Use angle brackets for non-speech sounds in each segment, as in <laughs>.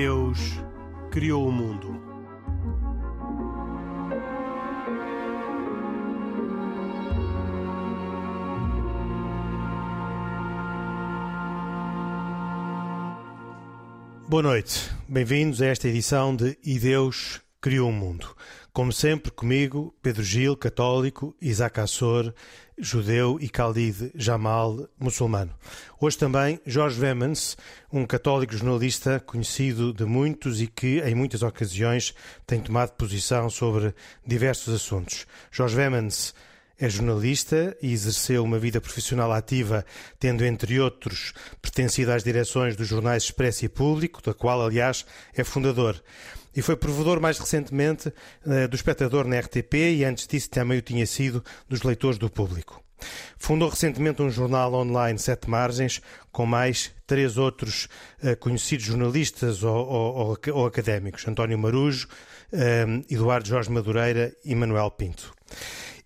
Deus criou o mundo. Boa noite, bem-vindos a esta edição de E Deus criou o mundo. Como sempre, comigo, Pedro Gil, católico, Isaac Assor, judeu e Khalid Jamal, muçulmano. Hoje também Jorge Vemans, um católico jornalista conhecido de muitos e que, em muitas ocasiões, tem tomado posição sobre diversos assuntos. Jorge Vemans é jornalista e exerceu uma vida profissional ativa, tendo, entre outros, pertencido às direções dos jornais Expresso e Público, da qual, aliás, é fundador e foi provedor mais recentemente eh, do espectador na RTP e antes disso também o tinha sido dos leitores do público. Fundou recentemente um jornal online Sete Margens, com mais três outros uh, conhecidos jornalistas ou, ou, ou, académicos: António Marujo, uh, Eduardo Jorge Madureira e Manuel Pinto.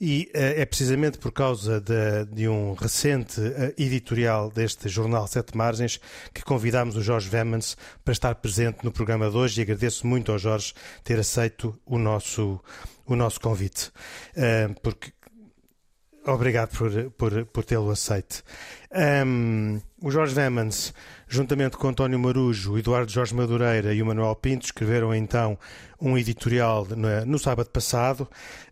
E uh, é precisamente por causa de, de um recente uh, editorial deste jornal Sete Margens que convidámos o Jorge Vemans para estar presente no programa de hoje e agradeço muito ao Jorge ter aceito o nosso, o nosso convite. Uh, porque Obrigado por, por, por tê-lo aceito. Um, o Jorge Vemans, juntamente com António Marujo, Eduardo Jorge Madureira e o Manuel Pinto, escreveram então um editorial no, no sábado passado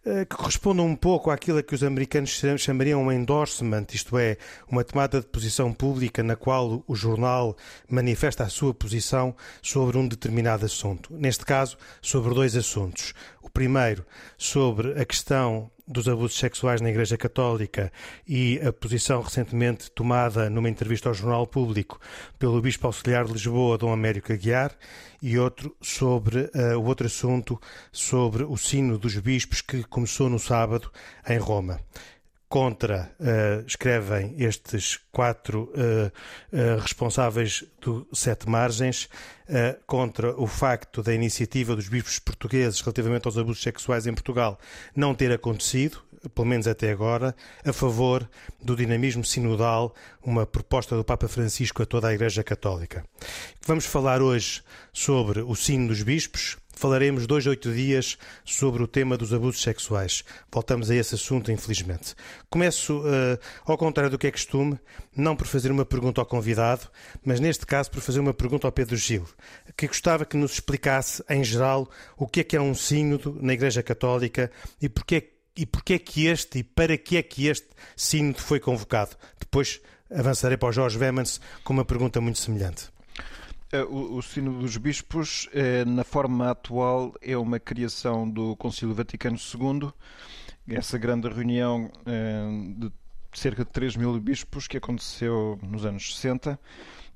uh, que corresponde um pouco àquilo que os americanos chamariam um endorsement, isto é, uma tomada de posição pública na qual o jornal manifesta a sua posição sobre um determinado assunto. Neste caso, sobre dois assuntos. O primeiro, sobre a questão dos abusos sexuais na Igreja Católica e a posição recentemente tomada numa entrevista ao Jornal Público pelo Bispo Auxiliar de Lisboa, Dom Américo Aguiar, e outro sobre uh, o outro assunto sobre o sino dos bispos que começou no sábado em Roma. Contra, uh, escrevem estes quatro uh, uh, responsáveis do Sete Margens, contra o facto da iniciativa dos bispos portugueses relativamente aos abusos sexuais em Portugal não ter acontecido, pelo menos até agora, a favor do dinamismo sinodal, uma proposta do Papa Francisco a toda a Igreja Católica. Vamos falar hoje sobre o sino dos bispos, falaremos dois, oito dias sobre o tema dos abusos sexuais. Voltamos a esse assunto, infelizmente. Começo, uh, ao contrário do que é costume, não por fazer uma pergunta ao convidado, mas neste caso por fazer uma pergunta ao Pedro Gil, que gostava que nos explicasse, em geral, o que é que é um sínodo na Igreja Católica e porquê, e porquê é que este e para que é que este sínodo foi convocado. Depois avançarei para o Jorge Vemans com uma pergunta muito semelhante. É, o, o Sino dos Bispos, é, na forma atual, é uma criação do Concílio Vaticano II, essa grande reunião é, de cerca de 3 mil bispos que aconteceu nos anos 60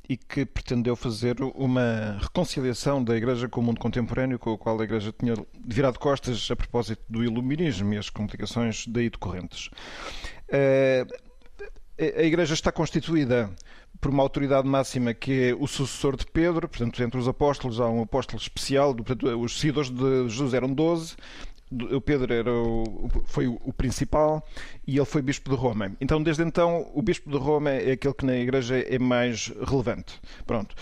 e que pretendeu fazer uma reconciliação da Igreja com o mundo contemporâneo, com o qual a Igreja tinha virado costas a propósito do iluminismo e as complicações daí decorrentes. A Igreja está constituída por uma autoridade máxima que é o sucessor de Pedro, portanto, entre os apóstolos há um apóstolo especial, portanto, os seguidores de Jesus eram 12, o Pedro era o, foi o principal e ele foi bispo de Roma. Então, desde então, o bispo de Roma é aquele que na igreja é mais relevante. Pronto.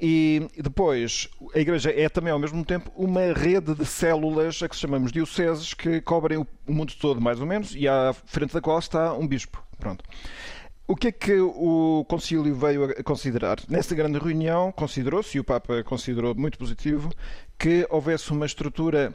E depois, a igreja é também ao mesmo tempo uma rede de células a que chamamos dioceses que cobrem o mundo todo, mais ou menos, e à frente da qual está um bispo. Pronto. O que é que o Concílio veio a considerar? Nessa grande reunião, considerou-se, e o Papa considerou muito positivo, que houvesse uma estrutura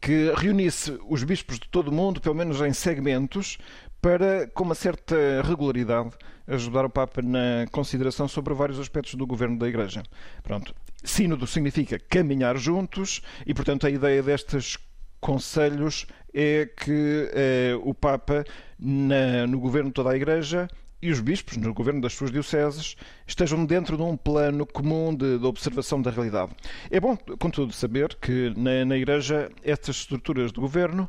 que reunisse os bispos de todo o mundo, pelo menos em segmentos, para, com uma certa regularidade, ajudar o Papa na consideração sobre vários aspectos do governo da Igreja. Pronto. Sínodo significa caminhar juntos e, portanto, a ideia destes conselhos é que eh, o Papa, na, no governo de toda a Igreja, e os bispos, no governo das suas dioceses, estejam dentro de um plano comum de, de observação da realidade. É bom, contudo, saber que na, na Igreja estas estruturas de governo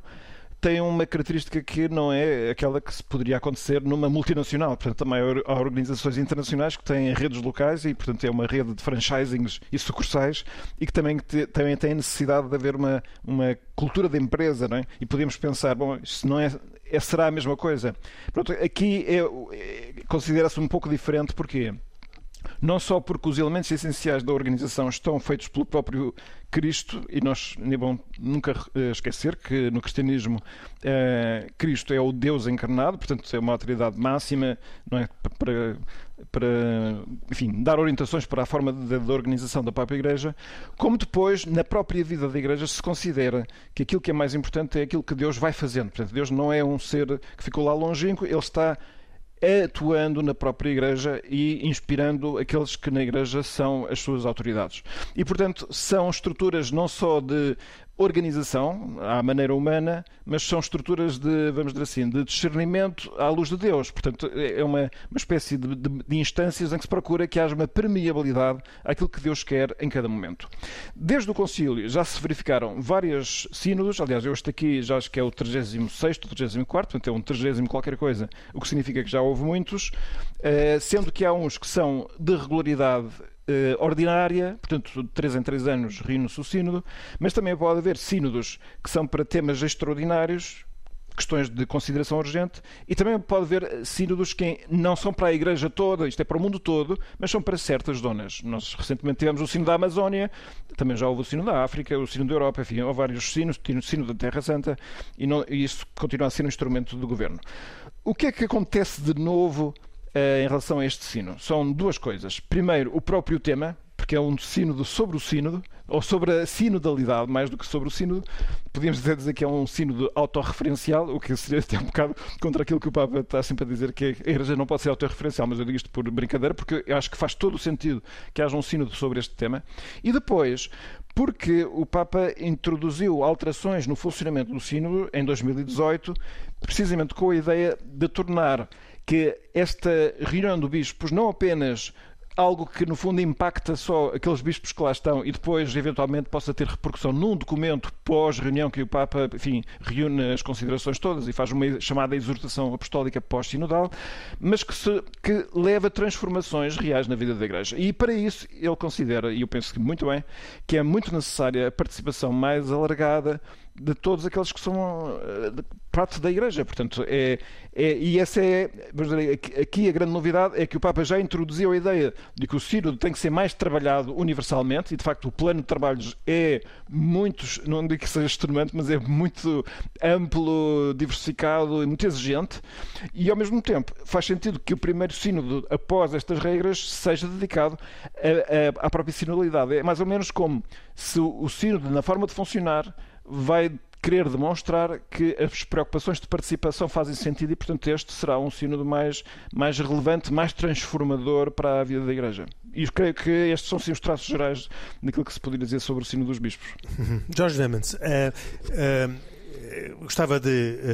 têm uma característica que não é aquela que se poderia acontecer numa multinacional. Portanto, também há organizações internacionais que têm redes locais e, portanto, é uma rede de franchisings e sucursais e que também, também tem necessidade de haver uma, uma cultura de empresa, não é? E podemos pensar, bom, isso não é é, será a mesma coisa. Pronto, aqui é, é, considera-se um pouco diferente, porque não só porque os elementos essenciais da organização estão feitos pelo próprio Cristo, e nós nem bom nunca eh, esquecer que no cristianismo eh, Cristo é o Deus encarnado, portanto é uma autoridade máxima não é, para, para enfim, dar orientações para a forma de, organização da própria Igreja, como depois, na própria vida da Igreja, se considera que aquilo que é mais importante é aquilo que Deus vai fazendo. Portanto, Deus não é um ser que ficou lá longínquo, ele está atuando na própria Igreja e inspirando aqueles que na Igreja são as suas autoridades. E, portanto, são estruturas não só de organização à maneira humana, mas são estruturas de, vamos dizer assim, de discernimento à luz de Deus. Portanto, é uma, uma espécie de, de, de, instâncias em que se procura que haja uma permeabilidade àquilo que Deus quer em cada momento. Desde o concílio já se verificaram vários sínodos, aliás, eu este aqui já acho que é o 36 ou 34 portanto é um 30 qualquer coisa, o que significa que já houve muitos, eh, sendo que há uns que são de regularidade uh, ordinária, portanto, de 3 em 3 anos reúne-se o sínodo, mas também pode haver sínodos que são para temas extraordinários, questões de consideração urgente, e também pode haver sínodos que não são para a Igreja toda, isto é para o mundo todo, mas são para certas zonas. Nós recentemente tivemos o sino da Amazónia, também já houve o sino da África, o sino da Europa, enfim, há vários sinos, o sino da Terra Santa, e, não, e isso continua a ser um instrumento do governo. O que é que acontece de novo em relação a este sino? São duas coisas. Primeiro, o próprio tema, porque é um sínodo sobre o sínodo, ou sobre a sinodalidade, mais do que sobre o sínodo. Podíamos dizer que é um sínodo autorreferencial, o que seria até um bocado contra aquilo que o Papa está sempre a dizer, que a Igreja não pode ser autorreferencial, mas eu digo isto por brincadeira, porque eu acho que faz todo o sentido que haja um sínodo sobre este tema. E depois, porque o Papa introduziu alterações no funcionamento do sínodo em 2018, precisamente com a ideia de tornar que esta reunião de bispos não apenas algo que no fundo impacta só aqueles bispos que lá estão e depois eventualmente possa ter repercussão num documento pós-reunião que o Papa, enfim, reúne as considerações todas e faz uma chamada exortação apostólica pós-sinodal, mas que, se, que leva transformações reais na vida da Igreja. E para isso ele considera, e eu penso que muito bem, que é muito necessária a participação mais alargada de todos aqueles que são uh, parte da Igreja. Portanto, é, é, e essa é, dizer, aqui a grande novidade é que o Papa já introduziu a ideia de que o Sínodo tem que ser mais trabalhado universalmente e, de facto, o plano de trabalhos é muito, não digo que seja extremamente, mas é muito amplo, diversificado e muito exigente. E, ao mesmo tempo, faz sentido que o primeiro Sínodo, após estas regras, seja dedicado à própria sinodalidade. É mais ou menos como se o Sínodo, na forma de funcionar, vai querer demonstrar que as preocupações de participação fazem sentido e, portanto, este será um sínodo mais, mais relevante, mais transformador para a vida da Igreja. E creio que estes são sim os traços gerais daquilo que se poderia dizer sobre o sino dos bispos. Jorge Demens, uh, uh gostava de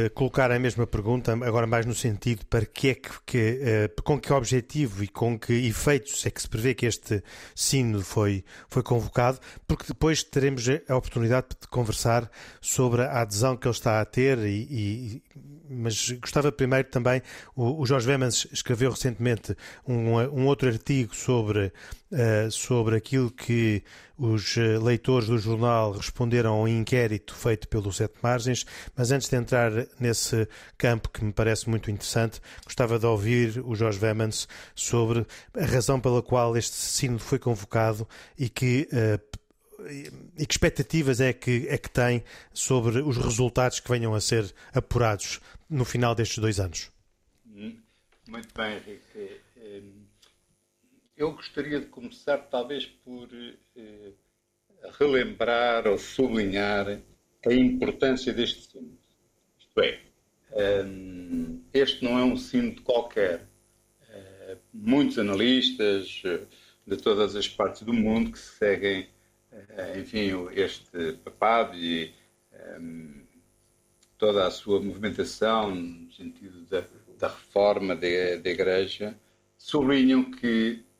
uh, colocar a mesma pergunta, agora mais no sentido para que é que, que uh, com que objetivo e com que efeitos é que se prevê que este sino foi, foi convocado, porque depois teremos a oportunidade de conversar sobre a adesão que ele está a ter e, e mas gostava primeiro também, o, o Jorge Vemans escreveu recentemente um, um outro artigo sobre, uh, sobre aquilo que os eh, leitores do jornal responderam ao inquérito feito pelo Sete Margens, mas antes de entrar nesse campo que me parece muito interessante, gostava de ouvir o Jorge Vemans sobre a razão pela qual este sino foi convocado e que uh, e que expectativas é que, é que tem sobre os resultados que venham a ser apurados no final destes dois anos? Hum, muito bem, Henrique. Eu gostaria de começar, talvez, por eh, relembrar ou sublinhar a importância deste sino. Isto é, hum, este não é um sino qualquer. Eh, muitos analistas eh, de todas as partes do mundo que seguem eh, enfim, este papado e um, toda a sua movimentação no sentido da, da reforma da, Igreja, sublinham que uh,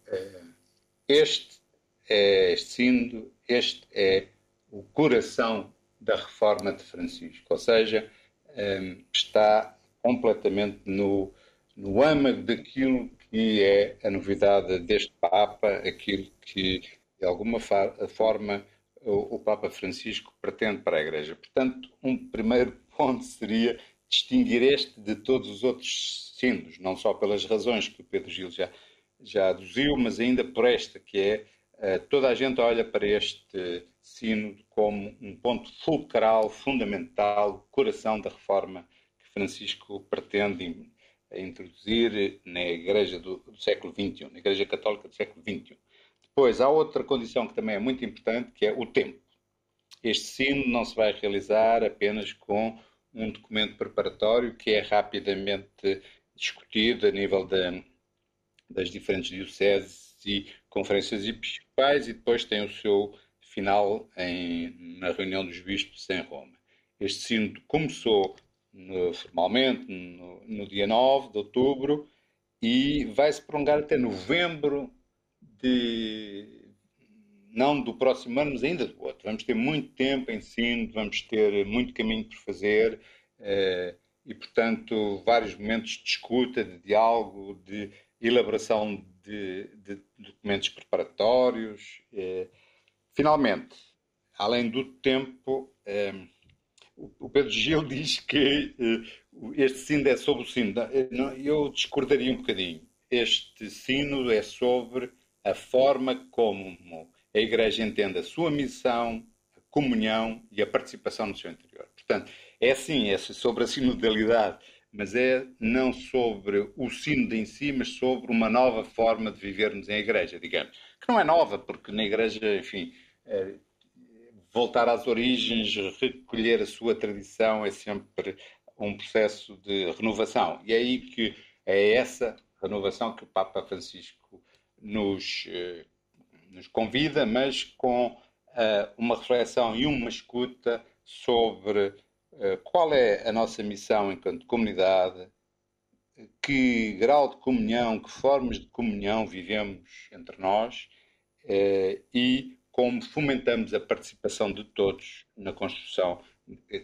este é este sínodo, este é o coração da reforma de Francisco, ou seja, um, ehm, está completamente no, no âmago daquilo que é a novidade deste Papa, aquilo que de alguma forma, o, Papa Francisco pretende para a Igreja. Portanto, um primeiro <laughs> ponto seria distinguir este de todos os outros sínodos, não só pelas razões que o Pedro Gil já, já aduziu, mas ainda por esta, que é uh, toda a gente olha para este sino como um ponto fulcral, fundamental, coração da reforma que Francisco pretende introduzir na Igreja do, do século XXI, na Igreja Católica do século XXI. Depois, há outra condição que também é muito importante, que é o tempo. Este sino não se vai realizar apenas com um documento preparatório que é rapidamente discutido a nível de, das diferentes dioceses e conferências episcopais e depois tem o seu final em, na reunião dos bispos em Roma. Este sínodo começou no, formalmente no, no, dia 9 de outubro e vai se prolongar até novembro de não do próximo ano, mas ainda do outro. Vamos ter muito tempo em sínodo, vamos ter muito caminho por fazer eh, e, portanto, vários momentos de escuta, de diálogo, de elaboração de, de documentos preparatórios. Eh, finalmente, além do tempo, eh, o Pedro Gil <laughs> diz que este sino é sobre o sino. Eu discordaria um bocadinho. Este sino é sobre a forma como a Igreja entende a sua missão, a comunhão e a participação no seu interior. Portanto, é sim, é sobre a sinodalidade, mas é não sobre o sino em si, mas sobre uma nova forma de vivermos em igreja, digamos. Que não é nova, porque na igreja, enfim, é, voltar às origens, recolher a sua tradição é sempre um processo de renovação. E é aí que é essa renovação que o Papa Francisco nos, eh, nos convida, mas com uh, uma reflexão e uma escuta sobre qual é a nossa missão enquanto comunidade, que grau de comunhão, que formas de comunhão vivemos entre nós eh, e como fomentamos a participação de todos na construção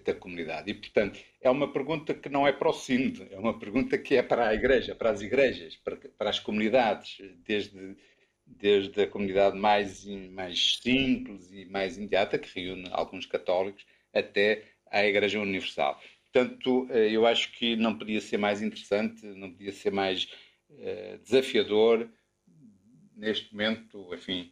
da comunidade. E, portanto, é uma pergunta que não é para o sínodo, é uma pergunta que é para a igreja, para as igrejas, para, para as comunidades, desde, desde a comunidade mais, mais simples e mais imediata, que reúne alguns católicos, até à Igreja Universal. Portanto, eh, eu acho que não podia ser mais interessante, não podia ser mais uh, desafiador neste momento, enfim,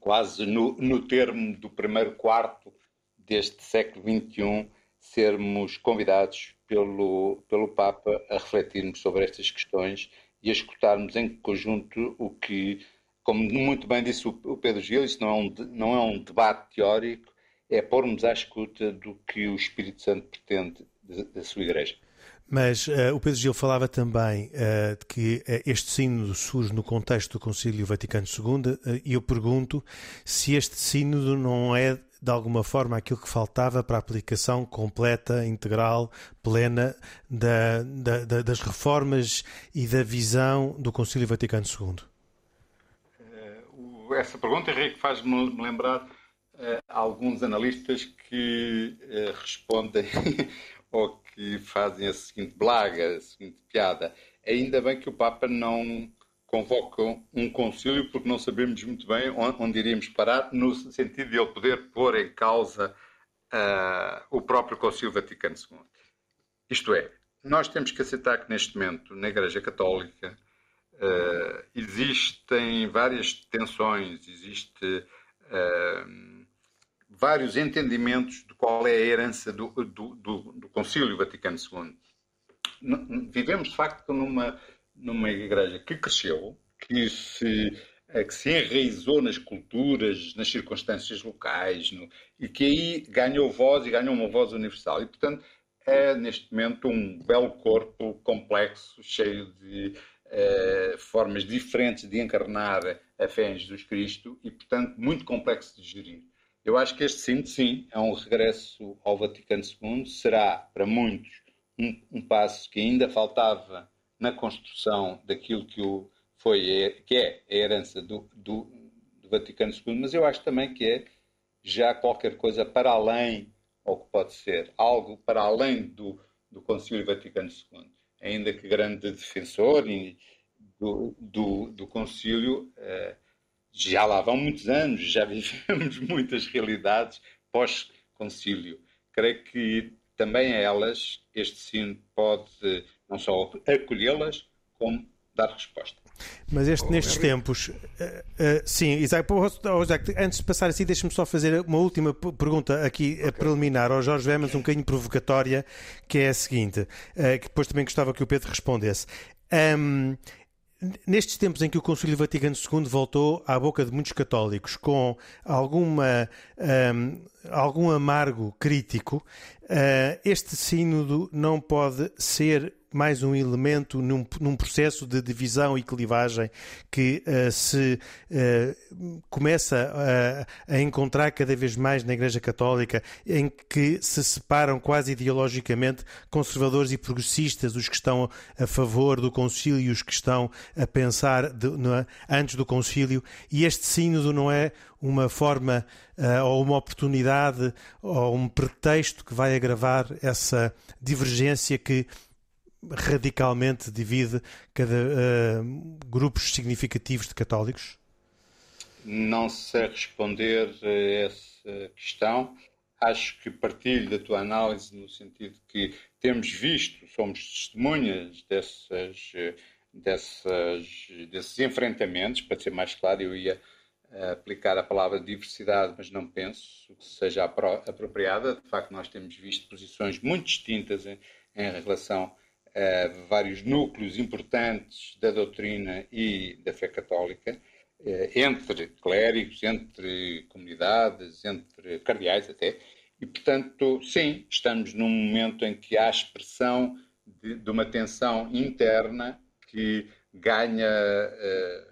quase no, no termo do primeiro quarto deste século XXI, sermos convidados pelo, pelo Papa a refletirmos sobre estas questões e a escutarmos em conjunto o que, como muito bem disse o Pedro Gil, isso não é um, não é um debate teórico, é pormos à escuta do que o Espírito Santo pretende da sua Igreja. Mas uh, o Pedro Gil falava também uh, de que uh, este sínodo surge no contexto do Concílio Vaticano II e eu pergunto se este sínodo não é de alguma forma aquilo que faltava para a aplicação completa, integral, plena da, da, da, das reformas e da visão do Concílio Vaticano II. Essa pergunta, Henrique, faz-me lembrar alguns analistas que uh, respondem <laughs> ou que fazem a seguinte blaga, a seguinte piada. Ainda bem que o Papa não convoca um concílio, porque não sabemos muito bem onde iríamos parar, no sentido de ele poder pôr em causa uh, o próprio Concílio Vaticano II. Isto é, nós temos que aceitar que neste momento, na Igreja Católica, uh, existem várias tensões, existe uh, vários entendimentos de qual é a herança do, do, do, do Concílio Vaticano II. Vivemos, de facto, numa, numa igreja que cresceu, que se, eh, que se enraizou nas culturas, nas circunstâncias locais, no, e que aí ganhou voz e ganhou uma voz universal. E, portanto, é neste momento um belo corpo complexo, cheio de uh, formas diferentes de encarnar a fé em Jesus Cristo e, portanto, muito complexo de gerir. Eu acho que este sim, sim, é um regresso ao Vaticano II, será para muitos um, um passo que ainda faltava na construção daquilo que, o, foi, que é a herança do, do, do Vaticano II, mas eu acho também que é já qualquer coisa para além, ou que pode ser algo para além do, do Concílio Vaticano II. Ainda que grande defensor do, do, do Concílio, eh, já lá vão muitos anos, já <laughs> vivemos muitas realidades pós-concílio. Creio que também a elas este sino pode não só acolhê-las, como dar resposta. Mas este, oh, nestes é tempos, uh, uh, sim, Isaac, antes de passar assim, deixa-me só fazer uma última pergunta aqui okay. preliminar ao Jorge Vemas, um bocadinho provocatória, que é a seguinte, uh, que depois também gostava que o Pedro respondesse. Um, Nestes tempos em que o Concílio Vaticano II voltou à boca de muitos católicos com alguma, um, algum amargo crítico, uh, este sínodo não pode ser mais um elemento num, num processo de divisão e clivagem que uh, se uh, começa a, a, encontrar cada vez mais na Igreja Católica, em que se separam quase ideologicamente conservadores e progressistas, os que estão a favor do concílio e os que estão a pensar de, no, antes do concílio, e este sínodo não é uma forma uh, ou uma oportunidade ou um pretexto que vai agravar essa divergência que radicalmente divide cada uh, grupos significativos de católicos? Não sei responder a essa questão. Acho que partilho da tua análise no sentido que temos visto, somos testemunhas dessas, dessas, desses enfrentamentos. Para ser mais claro, eu ia eh, aplicar a palavra diversidade, mas não penso que seja apropriada. De facto, nós temos visto posições muito distintas em, em relação uh, vários núcleos importantes da doutrina e da fé católica, uh, entre clérigos, entre comunidades, entre cardeais até. E, portanto, sim, estamos num momento em que há expressão de, de uma tensão interna que ganha, uh,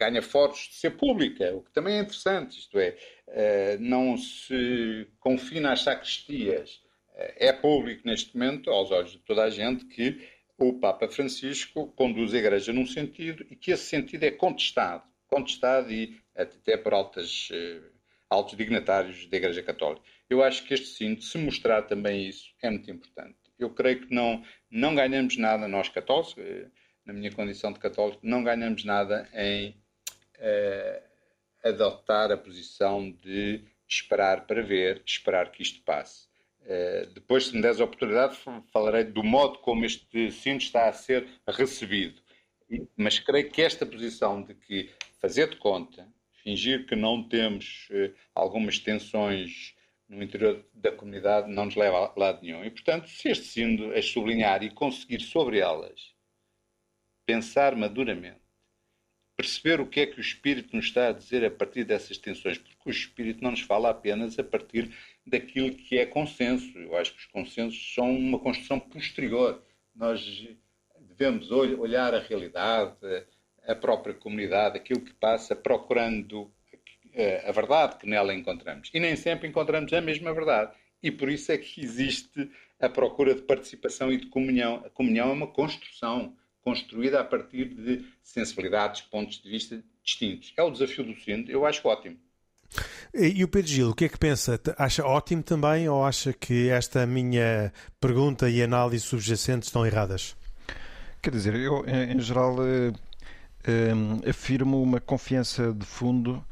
ganha foros de ser pública, o que também é interessante, isto é, uh, não se confina às sacristias é público neste momento, aos olhos de toda a gente, que o Papa Francisco conduz a Igreja num sentido e que esse sentido é contestado, contestado e até por altas, eh, altos dignatários da Igreja Católica. Eu acho que este sino, se mostrar também isso, é muito importante. Eu creio que não, não ganhamos nada, nós católicos, eh, na minha condição de católico, não ganhamos nada em eh, adotar a posição de esperar para ver, esperar que isto passe. Eh, depois, se me des a oportunidade, falarei do modo como este cinto está a ser recebido. Mas creio que esta posição de que fazer de conta, fingir que não temos uh, algumas tensões no interior da comunidade, não nos leva a lado nenhum. E, portanto, se este sino as sublinhar e conseguir sobre elas pensar maduramente, perceber o que é que o Espírito nos está a dizer a partir dessas tensões, porque o Espírito não nos fala apenas a partir daquilo que é consenso. Eu acho que os consensos são uma construção posterior. Nós devemos olhar a realidade, a própria comunidade, aquilo que passa, procurando eh, a verdade que nela encontramos. E nem sempre encontramos a mesma verdade. E por isso é que existe a procura de participação e de comunhão. A comunhão é uma construção construída a partir de sensibilidades, pontos de vista distintos. É o desafio do centro, eu acho ótimo. E o Pedro Gil, o que é que pensa? Acha ótimo também ou acha que esta minha pergunta e análise subjacente estão erradas? Quer dizer, eu, em geral, eh, eh, afirmo uma confiança de fundo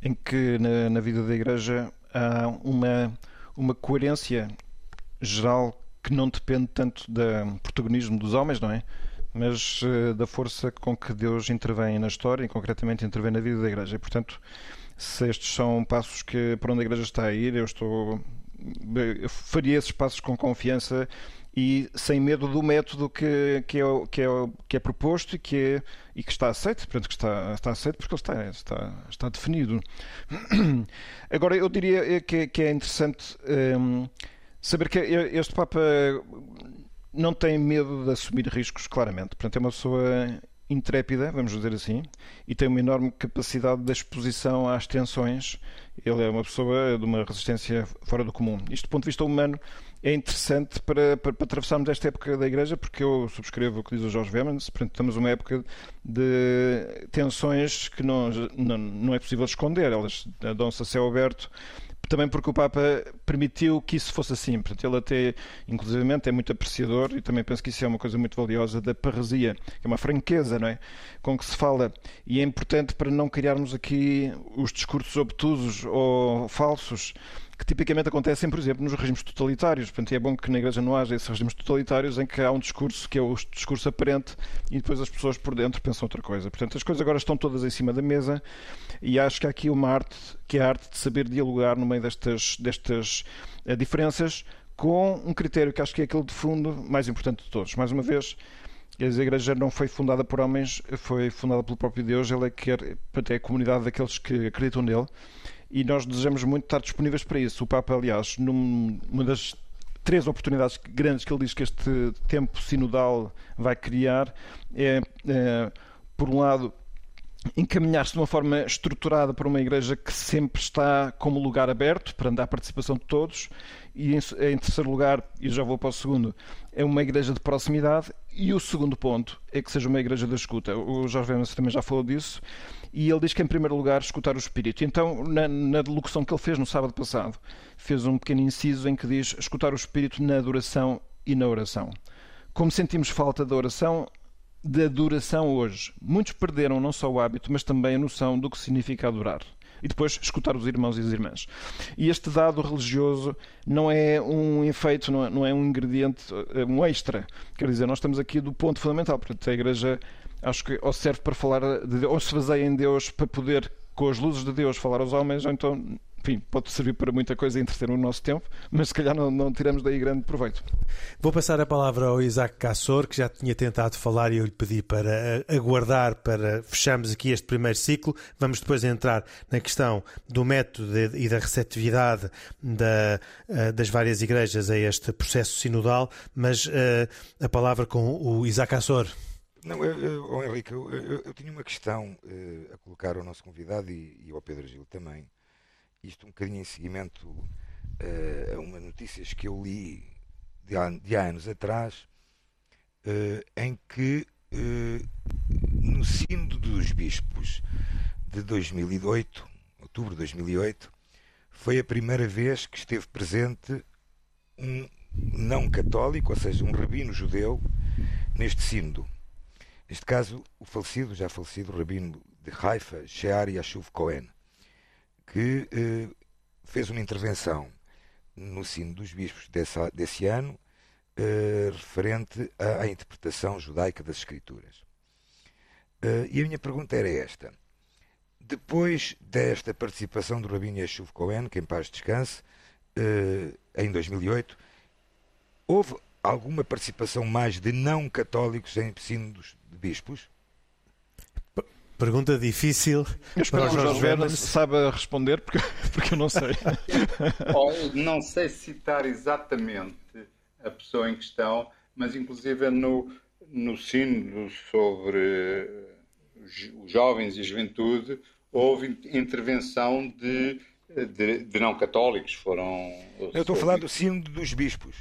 em que na, na, vida da Igreja há uma, uma coerência geral que não depende tanto do protagonismo dos homens, não é? Mas uh, da força com que Deus intervém na história e concretamente intervém na vida da Igreja. E, portanto, se estes são passos que para onde a Igreja está a ir, eu estou eu faria esses passos com confiança e sem medo do método que, que, é, que, é, que é proposto e que, é, e que está aceito, portanto, que está, está aceito porque ele está, está, está definido. <clears throat> Agora, eu diria que, que é interessante um, saber que este Papa não tem medo de assumir riscos, claramente. Portanto, é uma pessoa intrépida, vamos dizer assim, e tem uma enorme capacidade de exposição às tensões. Ele é uma pessoa de uma resistência fora do comum. Isto, do ponto de vista humano, é interessante para, para, para atravessarmos esta época da Igreja, porque eu subscrevo o que diz o Jorge Vemans, portanto, estamos numa época de tensões que não, não, não é possível esconder, elas dão-se a céu aberto também porque o Papa permitiu que isso fosse assim. Portanto, ele até, inclusivamente, é muito apreciador e também penso que isso é uma coisa muito valiosa da parresia, que é uma franqueza, não é? Com que se fala. E é importante para não criarmos aqui os discursos obtusos ou falsos que tipicamente acontecem, por exemplo, nos regimes totalitários. Portanto, é bom que na Igreja não haja esses regimes totalitários em que há um discurso que é o discurso aparente e depois as pessoas por dentro pensam outra coisa. Portanto, as coisas agora estão todas em cima da mesa e acho que há aqui uma arte, que é a arte de saber dialogar no meio destas, destas uh, diferenças com um critério que acho que é aquele de fundo mais importante de todos. Mais uma vez, a Igreja não foi fundada por homens, foi fundada pelo próprio Deus. Ele é que é a comunidade daqueles que acreditam nele. E nós desejamos muito estar disponíveis para isso. O Papa, aliás, numa das três oportunidades grandes que ele diz que este tempo sinodal vai criar é, é por um lado, encaminhar-se de uma forma estruturada para uma igreja que sempre está como lugar aberto para a participação de todos e em terceiro lugar, e já vou para o segundo, é uma igreja de proximidade e o segundo ponto é que seja uma igreja da escuta. O Jorge Vemos também já falou disso e ele diz que em primeiro lugar escutar o Espírito. Então, na, na que ele fez no sábado passado, fez um pequeno inciso em que diz escutar o Espírito na adoração e na oração. Como sentimos falta da oração, da adoração hoje. Muitos perderam não só o hábito, mas também a noção do que significa adorar. E depois escutar os irmãos e as irmãs. E este dado religioso não é um efeito, não é, não é um ingrediente, é um extra. Quer dizer, nós estamos aqui do ponto fundamental. Portanto, a Igreja acho que ou serve para falar de Deus, ou se baseia em Deus para poder, com as luzes de Deus, falar aos homens, ou então enfim, pode servir para muita coisa e entreter o nosso tempo, mas se calhar não, não tiramos daí grande proveito. Vou passar a palavra ao Isaac Cassor, que já tinha tentado falar e eu lhe pedi para aguardar para fecharmos aqui este primeiro ciclo. Vamos depois entrar na questão do método e da receptividade da, eh, das várias igrejas a este processo sinodal, mas uh, a palavra com o Isaac Cassor. Não, eu, eu, oh, Henrique, eu, eu, eu, tinha uma questão uh, a colocar ao nosso convidado e, e ao Pedro Gil também isto um bocadinho em seguimento uh, a uma notícias que eu li de há, anos atrás, uh, em que uh, no Sínodo dos Bispos de 2008, outubro de 2008, foi a primeira vez que esteve presente um não católico, ou seja, um rabino judeu, neste sínodo. Neste caso, o falecido, já falecido, rabino de Haifa, Shear Yashuv Cohen que eh, fez uma intervenção no sino dos bispos desse, desse ano eh, referente à, à, interpretação judaica das Escrituras. Eh, e a minha pergunta era esta. Depois desta participação do Rabino Yeshuv Cohen, que em paz descanse, eh, em 2008, houve alguma participação mais de não católicos em sínodos de bispos? Pergunta difícil. Eu espero que o Jorge Verne saiba responder, porque, <laughs> porque eu não sei. <laughs> não sei citar exatamente a pessoa em questão, mas inclusive no, no sino sobre os jovens e a juventude houve intervenção de, de, de não católicos. Foram, eu estou a falar do sino dos bispos.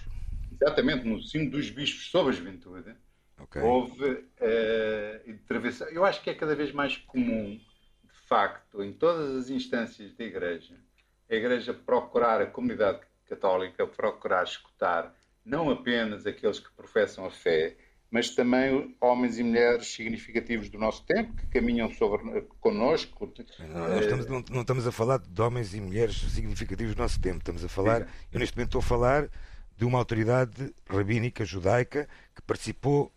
Exatamente, no sino dos bispos sobre a juventude Okay. Houve uh, intervenção. Eu acho que é cada vez mais comum, de facto, em todas as instâncias da Igreja, a Igreja procurar, a comunidade católica, procurar escutar não apenas aqueles que professam a fé, mas também homens e mulheres significativos do nosso tempo que caminham sobre connosco. Não, estamos, não, não, estamos a falar de homens e mulheres significativos do nosso tempo. Estamos a falar, eu neste momento estou a falar de uma autoridade rabínica judaica que participou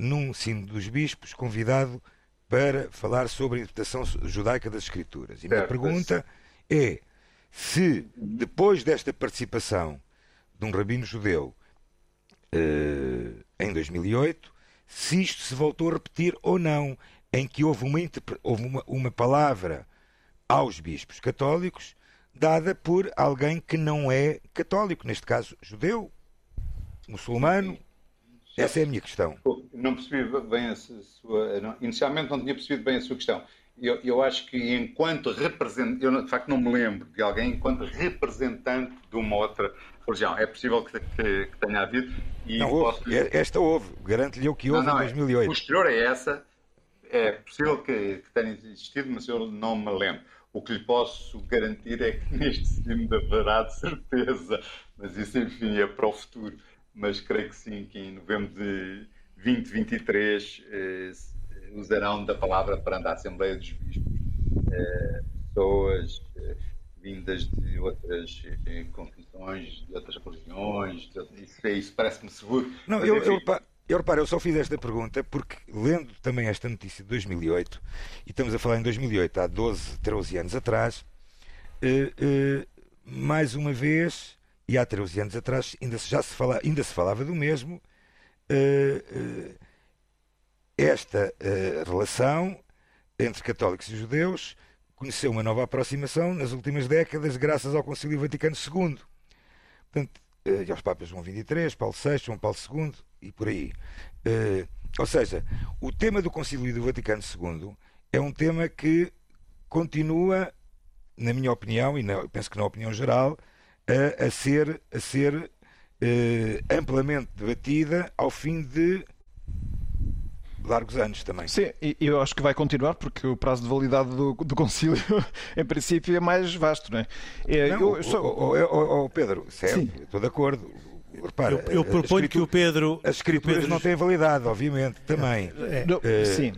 num sino dos bispos, convidado para falar sobre a interpretação judaica das Escrituras. E a minha pergunta é se, depois desta participação de um rabino judeu eh, em 2008, se isto se voltou a repetir ou não, em que houve uma, houve uma, uma palavra aos bispos católicos dada por alguém que não é católico, neste caso judeu, muçulmano, essa é a minha questão. Não percebi bem a sua. Não, inicialmente não tinha percebido bem a sua questão. Eu, eu acho que enquanto representante, eu de facto não me lembro de alguém enquanto representante de uma outra religião. É possível que, que, que tenha havido. E não, houve. É, esta houve. Garanto-lhe eu que houve não, não, em 2008. É, posterior a essa, é possível que, que tenha existido, mas eu não me lembro. O que lhe posso garantir é que <laughs> neste sino haverá de certeza. Mas isso, enfim, é para o futuro mas creio que sim, que em novembro de 2023 eh, usarão da palavra para andar a Assembleia dos Bispos eh, pessoas eh, vindas de outras eh, confissões, de outras religiões, de outras... isso, isso parece-me seguro. Não, Mas, eu, enfim, eu, eu reparo, eu só fiz esta pergunta porque, lendo também esta notícia de 2008, e estamos a falar em 2008, há 12, 13 anos atrás, eh, eh, mais uma vez, e há 13 anos atrás, ainda se, já se, fala, ainda se falava do mesmo, eh, eh, esta eh, relação entre católicos e judeus conheceu uma nova aproximação nas últimas décadas, graças ao Concílio Vaticano II. Portanto, e aos Papas João XXIII, Paulo VI, João Paulo II e por aí. Ou seja, o tema do Concílio do Vaticano II é um tema que continua, na minha opinião, e na, penso que na opinião geral, a, a ser, a ser eh, amplamente debatida ao fim de largos anos também. Sim, e eu acho que vai continuar porque o prazo de validade do, do concílio, <laughs> em princípio, é mais vasto, não é? É, Não, eu- o- eu só- o- o- o- Pedro, certo, Sim. estou de acordo. Repara, Eu, eu proponho que o Pedro. As escrituras Pedro- não têm validade, obviamente, também. É, não, eh, sim.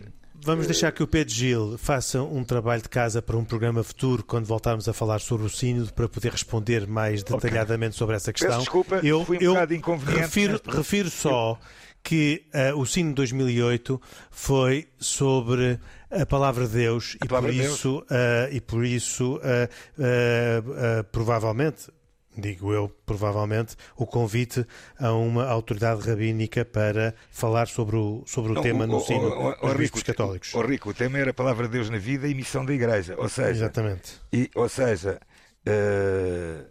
Vamos deixar que o Pedro Gil faça um trabalho de casa para um programa futuro, quando voltarmos a falar sobre o sínodo, para poder responder mais detalhadamente sobre essa questão. desculpa, eu, fui um eu bocado inconveniente refiro, refiro só que ah, o sino de 2008 foi sobre a palavra de Deus e palavra por de Deus. isso, ah, e por isso ah, provavelmente digo eu, provavelmente, o convite a uma autoridade rabínica para falar sobre o, sobre o Não, tema o- no sino o- o- Rico, católicos. O Rico, o tema era a palavra de Deus na vida e missão da Igreja. Ou seja, Exatamente. e, ou seja eh,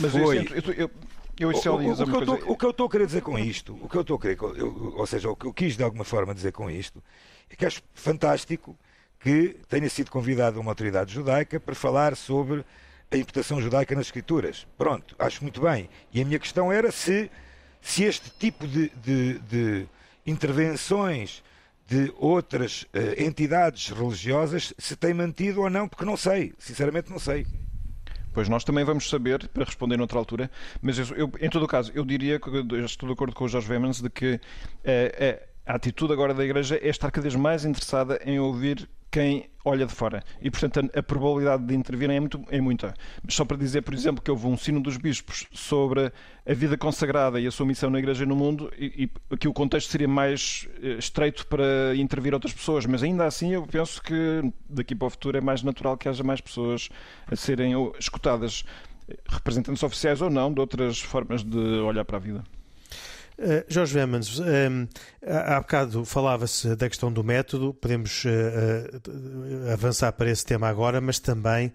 Mas foi. eu, eu, eu, eu O, que eu coisa. tô- o que eu estou a querer dizer com isto, o que eu estou a querer, eu- ou seja, o que eu quis de alguma forma dizer com isto, é que acho fantástico que tenha sido convidado uma autoridade judaica para falar sobre a interpretação judaica nas escrituras. Pronto, acho muito bem. E a minha questão era se, se este tipo de, de- de intervenções de outras eh, entidades religiosas se tem mantido ou não, porque não sei, sinceramente não sei. Pois nós também vamos saber, para responder noutra altura, mas eu, eu- em todo o caso, eu diria que estou de acordo com o Jorge Vemans de que eh, eh, a atitude agora da Igreja é estar cada vez mais interessada em ouvir quem olha de fora. E, portanto, a, a probabilidade de intervirem é, muito, é muita. Mas só para dizer, por exemplo, que houve um sino dos bispos sobre a vida consagrada e a sua missão na Igreja e no mundo, e, e que o contexto seria mais eh, estreito para intervir outras pessoas. Mas ainda assim, eu penso que daqui para o futuro é mais natural que haja mais pessoas a serem escutadas, eh, representantes oficiais ou não, de outras formas de olhar para a vida. Uh, Jorge Vemans, um, há há bocado falava-se da questão do método, podemos uh, uh, avançar para esse tema agora, mas também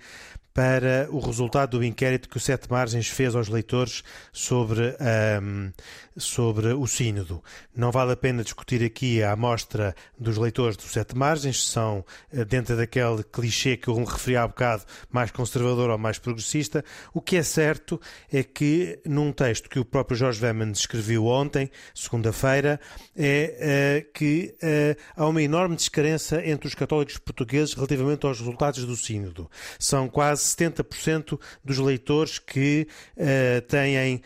para o resultado do inquérito que o Sete Margens fez aos leitores sobre, um, sobre o Sínodo. Não vale a pena discutir aqui a amostra dos leitores do Sete Margens, são uh, dentro daquele clichê que eu me referi há bocado, mais conservador ou mais progressista. O que é certo é que, num texto que o próprio Jorge Vemans escreveu ontem, segunda-feira, é uh, que uh, há uma enorme descrença entre os católicos portugueses relativamente aos resultados do Sínodo. São quase 70% dos leitores que têm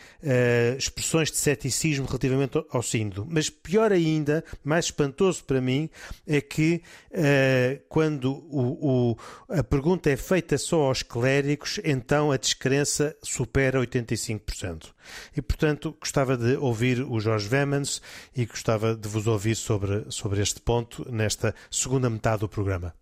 expressões de ceticismo relativamente ao, ao Sínodo. Mas pior ainda, mais espantoso para mim, é que uh, quando o, o, a pergunta é feita só aos clérigos, então a descrença supera 85%. E, portanto, gostava de ouvir o Jorge Vemans e gostava de vos ouvir sobre, sobre este ponto nesta segunda metade do programa.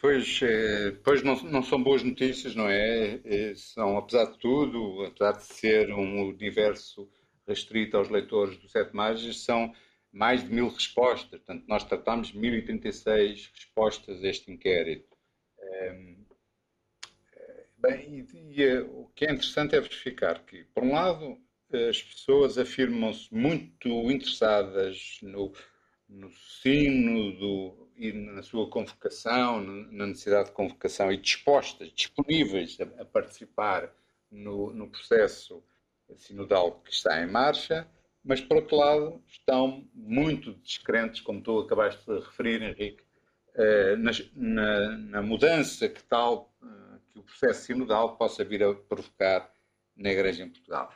Pois, eh, pois não, não são boas notícias, não é? Eh, São, apesar de tudo, apesar de ser um universo restrito aos leitores do Sete Margens, são mais de mil respostas. Portanto, nós tratamos 1036 respostas a este inquérito. Ehm, eh, Bem, e, e, o que é interessante é verificar que, por um lado, as pessoas afirmam-se muito interessadas no, no sino do, e na sua convocação, na necessidade de convocação, e dispostas, disponíveis a, a participar no, no, processo sinodal que está em marcha, mas, por outro lado, estão muito descrentes, como tu acabaste de referir, Henrique, na, na, na mudança que tal que o processo sinodal possa vir a provocar na Igreja em Portugal.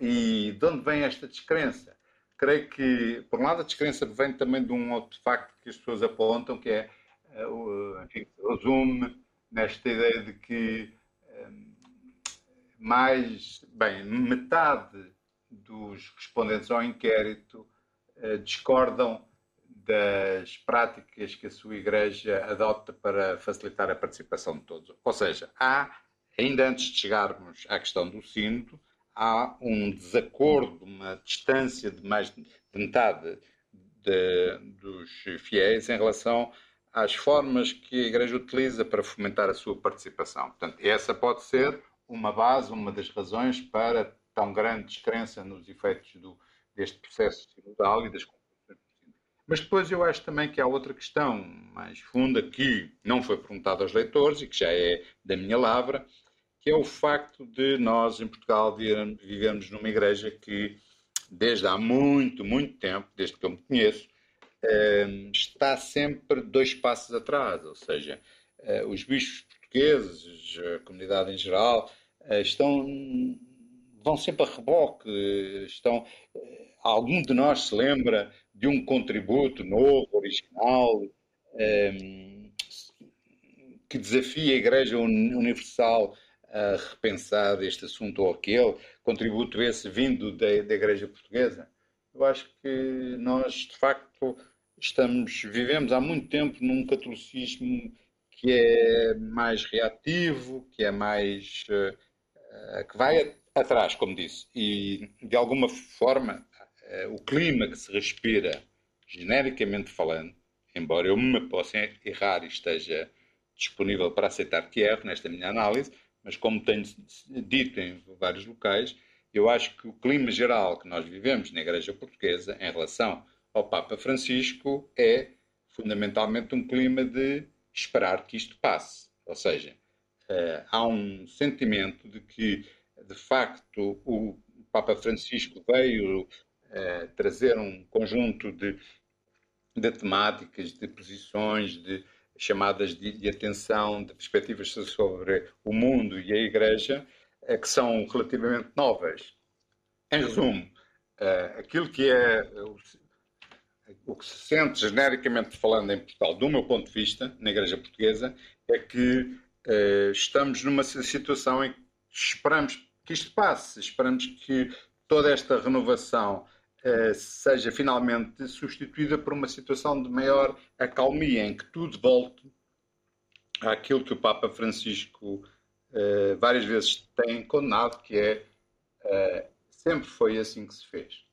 E de onde vem esta descrença? Creio que, por um lado, a descrença vem também de um outro facto que as pessoas apontam, que é, enfim, resume nesta ideia de que mais, bem, metade dos respondentes ao inquérito uh, discordam das práticas que a sua Igreja adota para facilitar a participação de todos. Ou seja, há, ainda antes de chegarmos à questão do sínodo, há um desacordo, uma distância de mais de metade de, dos fiéis em relação às formas que a Igreja utiliza para fomentar a sua participação. Portanto, essa pode ser uma base, uma das razões para tão grande descrença nos efeitos do, deste processo sinodal e das Mas depois eu acho também que há outra questão mais funda que não foi perguntada aos leitores e que já é da minha lavra, que é o facto de nós em Portugal vivemos numa igreja que desde há muito, muito tempo, desde que eu me conheço, eh, está sempre dois passos atrás, ou seja, eh, os bispos portugueses, a comunidade em geral, eh, estão vão sempre a reboque, estão algum de nós se lembra de um contributo novo, original, que desafia a Igreja Universal a repensar este assunto ou aquele, contributo esse vindo da, da Igreja Portuguesa? Eu acho que nós, de facto, estamos, vivemos há muito tempo num catolicismo que é mais reativo, que é mais uh, que vai atrás, como disse, e de alguma forma uh, o clima que se respira, genericamente falando, embora eu me possa errar e esteja disponível para aceitar que erro nesta minha análise, mas como tenho dito em vários locais, eu acho que o clima geral que nós vivemos na Igreja Portuguesa em relação ao Papa Francisco é fundamentalmente um clima de esperar que isto passe. Ou seja, uh, há um sentimento de que, de facto, o Papa Francisco veio uh, trazer um conjunto de, de temáticas, de posições, de chamadas de, de, atenção, de perspectivas sobre o mundo e a Igreja, uh, que são relativamente novas. Em resumo, aquilo que é o que se sente genericamente falando em Portugal, do meu ponto de vista, na Igreja Portuguesa, é que eh, estamos numa situação em que esperamos que isto passe, esperamos que toda esta renovação eh, seja finalmente substituída por uma situação de maior acalmia, em que tudo volte àquilo que o Papa Francisco eh, várias vezes tem condenado, que é sempre foi assim que se fez.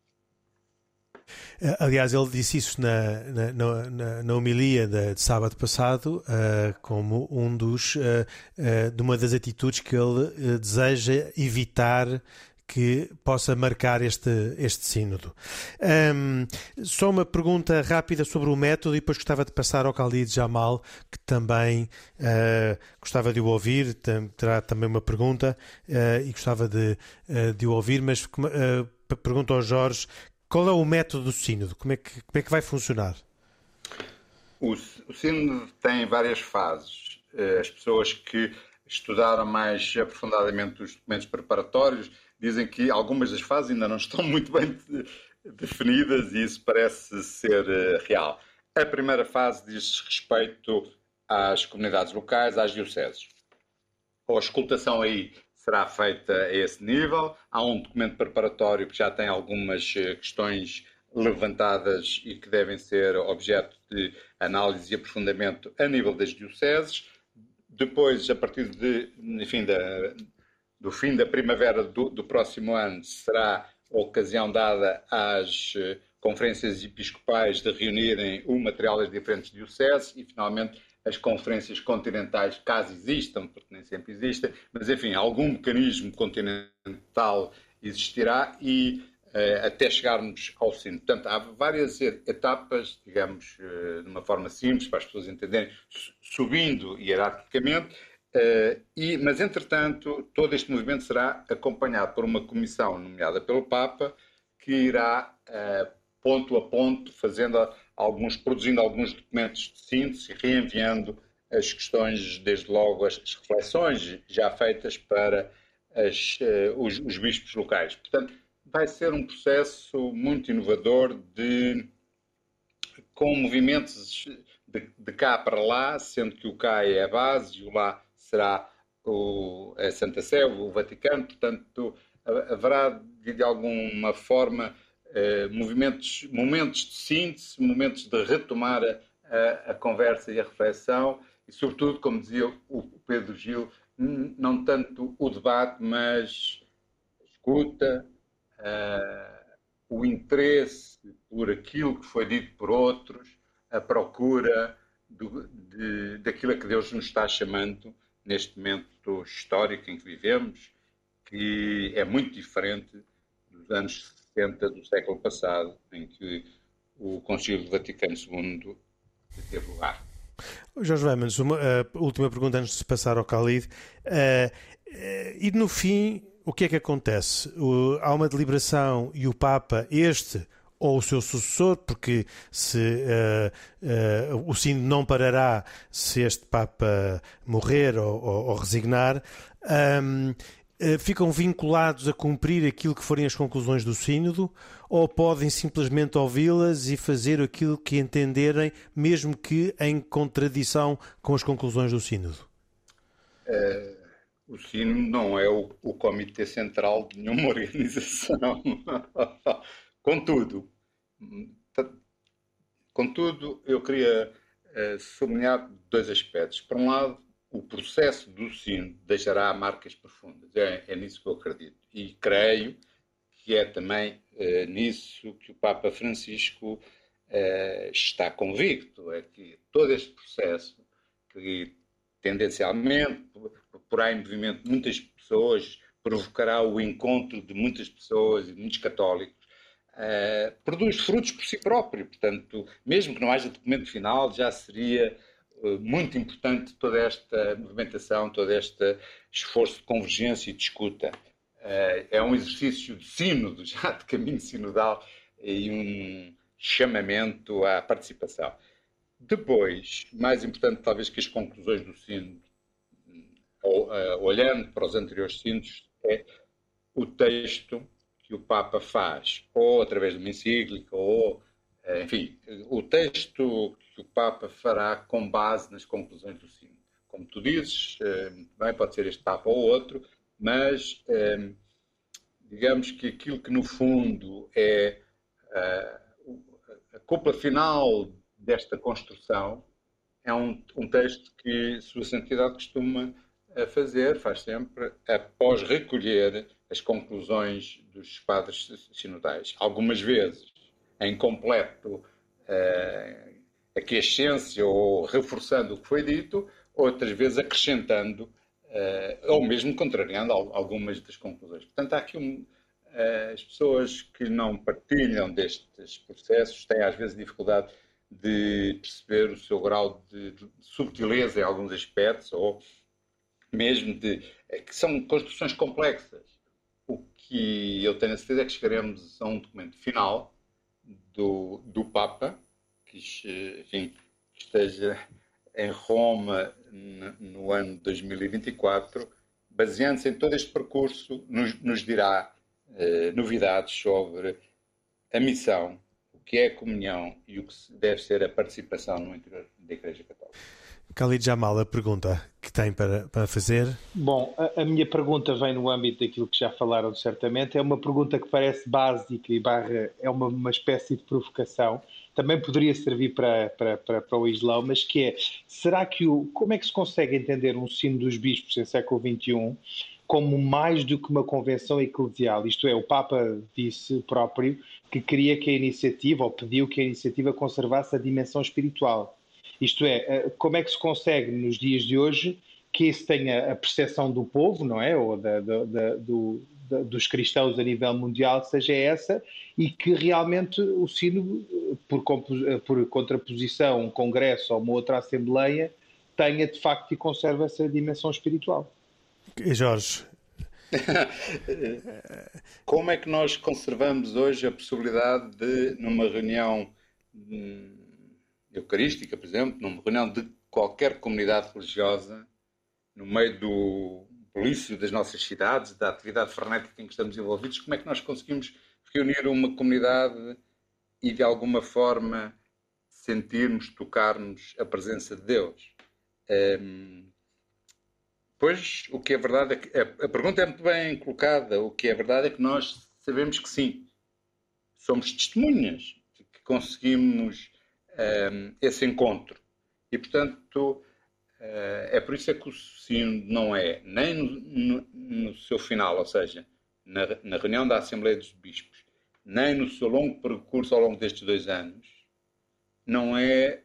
Eh, aliás, ele disse isso na, na, na, na homilia de, de, sábado passado, uh, como um dos, uh, uh, de uma das atitudes que ele deseja evitar que possa marcar este, este sínodo. Um, só uma pergunta rápida sobre o método e depois gostava de passar ao Khalid Jamal, que também uh, gostava de o ouvir, terá também uma pergunta uh, e gostava de, uh, de o ouvir, mas pergunto ao Jorge qual é o método do sínodo? Como é que, como é que vai funcionar? O, o sínodo tem várias fases. Eh, as pessoas que estudaram mais aprofundadamente os documentos preparatórios dizem que algumas das fases ainda não estão <laughs> muito bem definidas e isso parece ser eh, real. A primeira fase diz respeito às comunidades locais, às dioceses. A escutação aí será feita a esse nível. Há um documento preparatório que já tem algumas eh, questões levantadas e que devem ser objeto de análise e aprofundamento a nível das dioceses. Depois, a partir de, enfim, da, do fim da primavera do, do próximo ano, será ocasião dada às eh, conferências episcopais de reunirem o material das diferentes dioceses e, finalmente, as conferências continentais, caso existam, porque nem sempre existem, mas enfim, algum mecanismo continental existirá e uh, até chegarmos ao sino. Portanto, há várias etapas, digamos, de uma forma simples, para as pessoas entenderem, subindo hierarquicamente, uh, e, mas entretanto, todo este movimento será acompanhado por uma comissão nomeada pelo Papa, que irá ponto a ponto, fazendo alguns, produzindo alguns documentos de síntese, reenviando as questões, desde logo as, reflexões já feitas para as, uh, os, os, bispos locais. Portanto, vai ser um processo muito inovador de com movimentos de, de cá para lá, sendo que o cá é a base e o lá será o, a Santa Sé, o Vaticano, portanto, haverá de alguma forma eh, movimentos, momentos de síntese, momentos de retomar a, a, conversa e a reflexão e, sobretudo, como dizia o Pedro Gil, não tanto o debate, mas a escuta, uh, o interesse por aquilo que foi dito por outros, a procura do, de, daquilo a que Deus nos está chamando neste momento histórico em que vivemos, que é muito diferente dos anos 60 do século passado, em que o Concílio Vaticano II teve lugar. Jorge Weimans, uma última pergunta antes de se passar ao Khalid. Uh, uh, e no fim, o que é que acontece? Há uma deliberação e o Papa, este ou o seu sucessor, porque se uh, uh, o sino não parará se este Papa morrer ou, ou, ou resignar, um, uh, ficam vinculados a cumprir aquilo que forem as conclusões do sínodo ou podem simplesmente ouvi-las e fazer aquilo que entenderem, mesmo que em contradição com as conclusões do sínodo? o sínodo não é o, o comitê central de nenhuma <laughs> organização. Contudo, contudo, eu queria uh, sublinhar dois aspectos. Por um lado, o processo do sino deixará marcas profundas. É, é nisso que eu acredito. E creio que é também uh, nisso que o Papa Francisco uh, está convicto. É que todo este processo, que tendencialmente porá em movimento muitas pessoas, provocará o encontro de muitas pessoas e de muitos católicos, uh, produz frutos por si próprio. Portanto, mesmo que não haja documento final, já seria uh, muito importante toda esta movimentação, todo este esforço de convergência e de escuta. Uh, é um exercício de sínodo, já de caminho sinodal, e um chamamento à participação. Depois, mais importante talvez que as conclusões do sínodo, olhando para os anteriores sínodos, é o texto que o Papa faz, ou através de uma encíclica, ou, eh, enfim, o texto que o Papa fará com base nas conclusões do sino. Como tu dizes, eh, bem, pode ser este Papa ou outro, mas eh, digamos que aquilo que no fundo é a cúpula final desta construção é um, um texto que Sua Santidade costuma fazer, faz sempre, após recolher as conclusões dos padres sinodais. Algumas vezes em completo uh, aquiescência ou reforçando o que foi dito, outras vezes acrescentando uh, ou mesmo contrariando algumas das conclusões. Portanto, há aqui um, uh, as pessoas que não partilham destes processos têm às vezes dificuldade de perceber o seu grau de, de subtileza em alguns aspectos ou mesmo de que são construções complexas que eu tenho a certeza é que chegaremos a um documento final do, do Papa, que enfim, esteja em Roma no ano 2024, baseando-se em todo este percurso, nos, nos dirá eh, novidades sobre a missão, o que é a comunhão e o que deve ser a participação no interior da Igreja Católica. Khalid Jamal, a pergunta que tem para, para fazer? Bom, a, a, minha pergunta vem no âmbito daquilo que já falaram certamente. É uma pergunta que parece básica e barra é uma, uma espécie de provocação. Também poderia servir para, para, para, para o Islão, mas que é, será que o, como é que se consegue entender um sino dos bispos em século XXI como mais do que uma convenção eclesial? Isto é, o Papa disse próprio que queria que a iniciativa, ou pediu que a iniciativa conservasse a dimensão espiritual isto é, eh, como é que se consegue nos dias de hoje que isso tenha a percepção do povo, não é? Ou da, da, da, do, dos cristãos a nível mundial seja essa e que realmente o sino, por, por contraposição, um congresso ou uma outra assembleia, tenha de facto e conserve essa dimensão espiritual. E Jorge? <laughs> Como é que nós conservamos hoje a possibilidade de, numa reunião hum, eucarística, por exemplo, numa reunião de qualquer comunidade religiosa, no meio do polício das nossas cidades, da atividade frenética em que estamos envolvidos, como é que nós conseguimos reunir uma comunidade e de alguma forma sentirmos, tocarmos a presença de Deus? Um, Pois, o que é verdade é que a, a pergunta é muito bem colocada. O que é verdade é que nós sabemos que sim. Somos testemunhas de que conseguimos ehm, esse encontro. E, portanto, uh, é por isso é que o sino não é nem no, no, no seu final, ou seja, na, na, reunião da Assembleia dos Bispos, nem no seu longo percurso ao longo destes dois anos, não é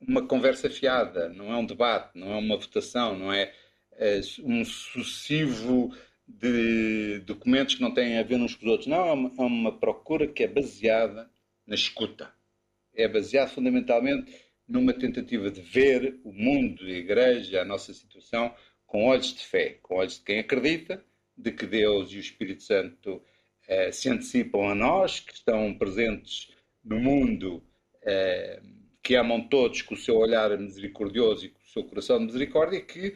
uma conversa fiada, não é um debate, não é uma votação, não é é, um sucessivo de documentos que não têm a ver uns com os outros. Não, é uma, é uma procura que é baseada na escuta. É baseada fundamentalmente numa tentativa de ver o mundo, a igreja, a nossa situação com olhos de fé, com olhos de quem acredita, de que Deus e o Espírito Santo eh, se antecipam a nós, que estão presentes no mundo, eh, que amam todos com o seu olhar misericordioso e com o seu coração de misericórdia, que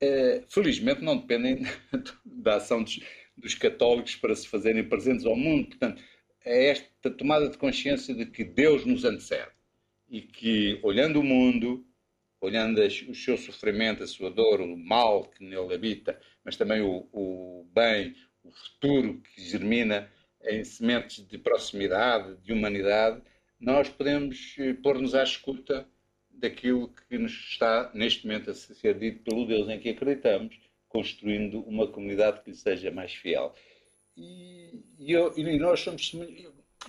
eh, felizmente não dependem <laughs> da ação dos, dos, católicos para se fazerem presentes ao mundo. Portanto, é esta tomada de consciência de que Deus nos antecede e que, olhando o mundo, olhando o seu sofrimento, a sua dor, o mal que nele habita, mas também o, o bem, o futuro que germina em sementes de proximidade, de humanidade, nós podemos eh, pôr-nos à escuta daquilo que nos está neste momento a ser dito pelo Deus em que acreditamos, construindo uma comunidade que lhe seja mais fiel. E, e, eu, e nós somos.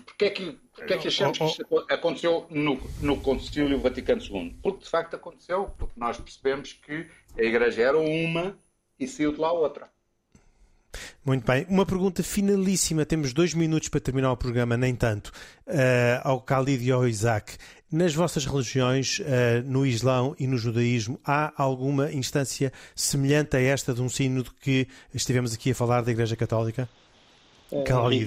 Porquê é que, porquê é que achamos que isto aconteceu no, no Concílio Vaticano II? Porque de facto aconteceu, porque nós percebemos que a Igreja era uma e saiu de lá outra. Muito bem. Uma pergunta finalíssima. Temos dois minutos para terminar o programa, nem tanto. Uh, ao Khalid e ao Isaac. Nas vossas religiões, uh, no Islão e no judaísmo, há alguma instância semelhante a esta de um sínodo que estivemos aqui a falar da Igreja Católica? É,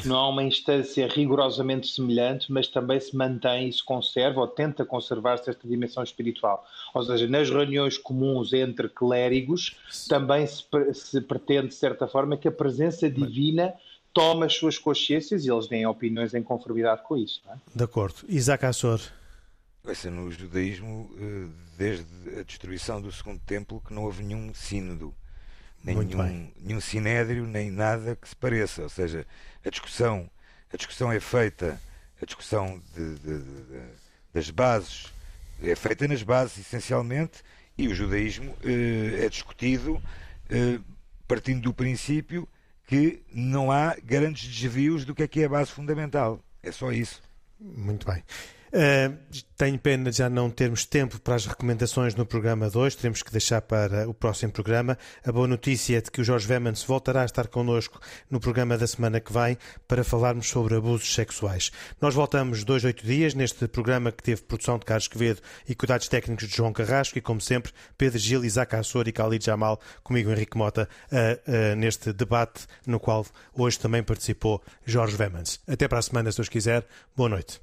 não há uma instância rigorosamente semelhante, mas também se mantém e se conserva ou tenta conservar-se esta dimensão espiritual. Ou seja, nas reuniões comuns entre clérigos também se, se pretende, de certa forma, que a presença divina tome as suas consciências e eles deem opiniões em conformidade com isso. É? De acordo. Isaac Assor. Essa no judaísmo, eh, desde a destruição do segundo templo, que não houve nenhum sínodo nem nenhum, nenhum sinédrio, nem nada que se pareça. Ou seja, a discussão, a discussão é feita, a discussão de, de, de, das bases é feita nas bases, essencialmente, e o judaísmo eh, é discutido eh, partindo do princípio que não há grandes desvios do que é que é a base fundamental. É só isso. Muito bem. Uh, tenho pena de já não termos tempo para as recomendações no programa 2, teremos que deixar para o próximo programa. A boa notícia é de que o Jorge Vemans voltará a estar connosco no programa da semana que vem para falarmos sobre abusos sexuais. Nós voltamos dois, oito dias neste programa que teve produção de Carlos Quevedo e cuidados técnicos de João Carrasco e, como sempre, Pedro Gil, Isaac Assor e Khalid Jamal, comigo Henrique Mota, uh, uh, neste debate no qual hoje também participou Jorge Vemans. Até para a semana, se Deus quiser. Boa noite.